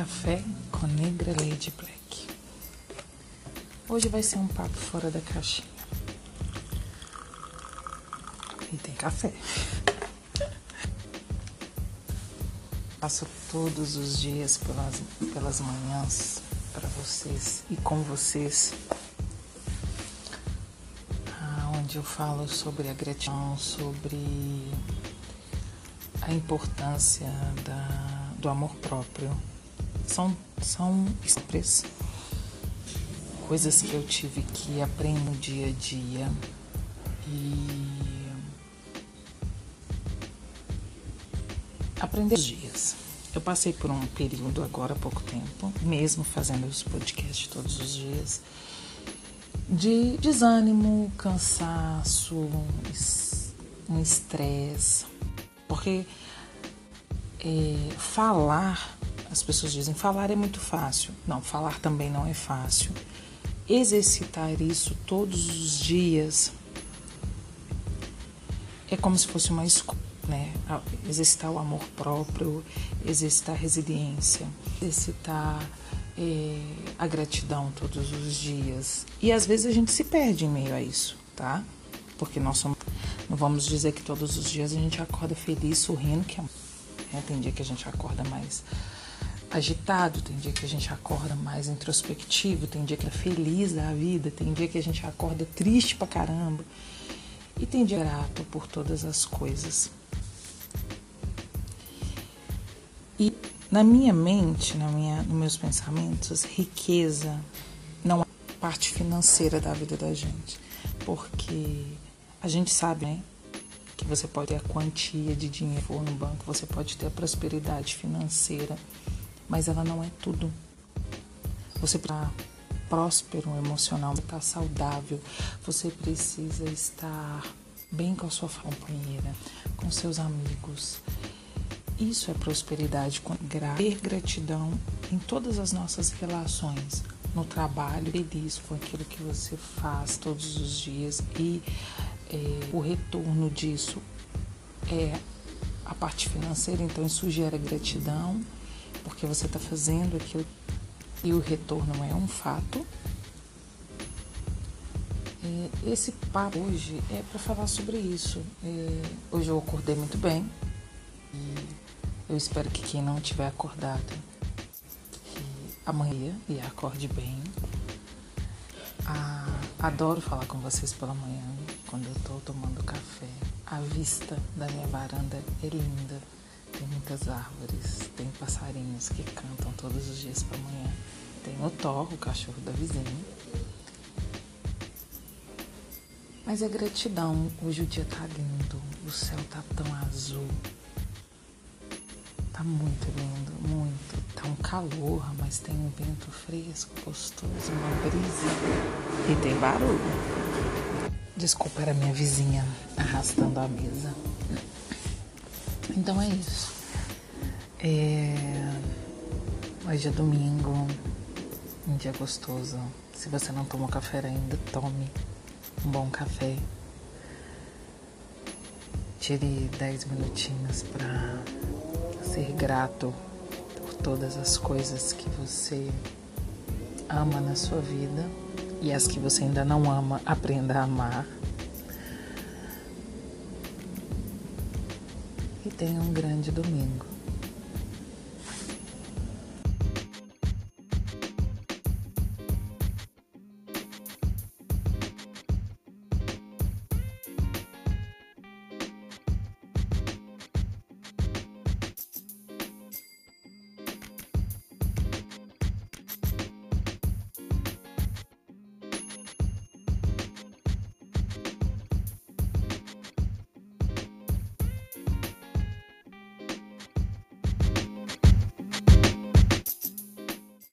Café com Negra Lady Black. Hoje vai ser um papo fora da caixinha. E tem café. Passo todos os dias pelas, pelas manhãs para vocês e com vocês, onde eu falo sobre a gratidão, sobre a importância da, do amor próprio são, são express, coisas que eu tive que aprender no dia a dia. E aprender os dias. Eu passei por um período agora há pouco tempo, mesmo fazendo os podcasts todos os dias, de desânimo, cansaço, um estresse, porque é, falar as pessoas dizem falar é muito fácil. Não, falar também não é fácil. Exercitar isso todos os dias é como se fosse uma escola, né? Exercitar o amor próprio, exercitar a resiliência, exercitar é, a gratidão todos os dias. E às vezes a gente se perde em meio a isso, tá? Porque nós somos. Não vamos dizer que todos os dias a gente acorda feliz, sorrindo, que é. Né? Tem dia que a gente acorda mais agitado, tem dia que a gente acorda mais introspectivo, tem dia que é feliz da vida, tem dia que a gente acorda triste pra caramba. E tem dia grato por todas as coisas. E na minha mente, na minha, nos meus pensamentos, riqueza não é parte financeira da vida da gente. Porque a gente sabe, né? Que você pode ter a quantia de dinheiro no banco, você pode ter a prosperidade financeira mas ela não é tudo. Você está próspero emocional, você está saudável, você precisa estar bem com a sua companheira, com seus amigos. Isso é prosperidade, ter gratidão em todas as nossas relações, no trabalho, feliz com aquilo que você faz todos os dias e é, o retorno disso é a parte financeira, então isso gera gratidão porque você está fazendo aquilo e o retorno é um fato. É, esse papo hoje é para falar sobre isso. É, hoje eu acordei muito bem e eu espero que quem não tiver acordado que amanhã e acorde bem. Ah, adoro falar com vocês pela manhã quando eu estou tomando café. A vista da minha varanda é linda. Tem muitas árvores, tem passarinhos que cantam todos os dias para manhã. Tem o Thor, o cachorro da vizinha. Mas é gratidão. Hoje o dia tá lindo, o céu tá tão azul. Tá muito lindo, muito. Tá um calor, mas tem um vento fresco, gostoso, uma brisa. E tem barulho. Desculpa, era minha vizinha arrastando a mesa. Então é isso. É... Hoje é domingo, um dia gostoso. Se você não tomou café ainda, tome um bom café. Tire 10 minutinhos para ser grato por todas as coisas que você ama na sua vida e as que você ainda não ama, aprenda a amar. Tenha um grande domingo.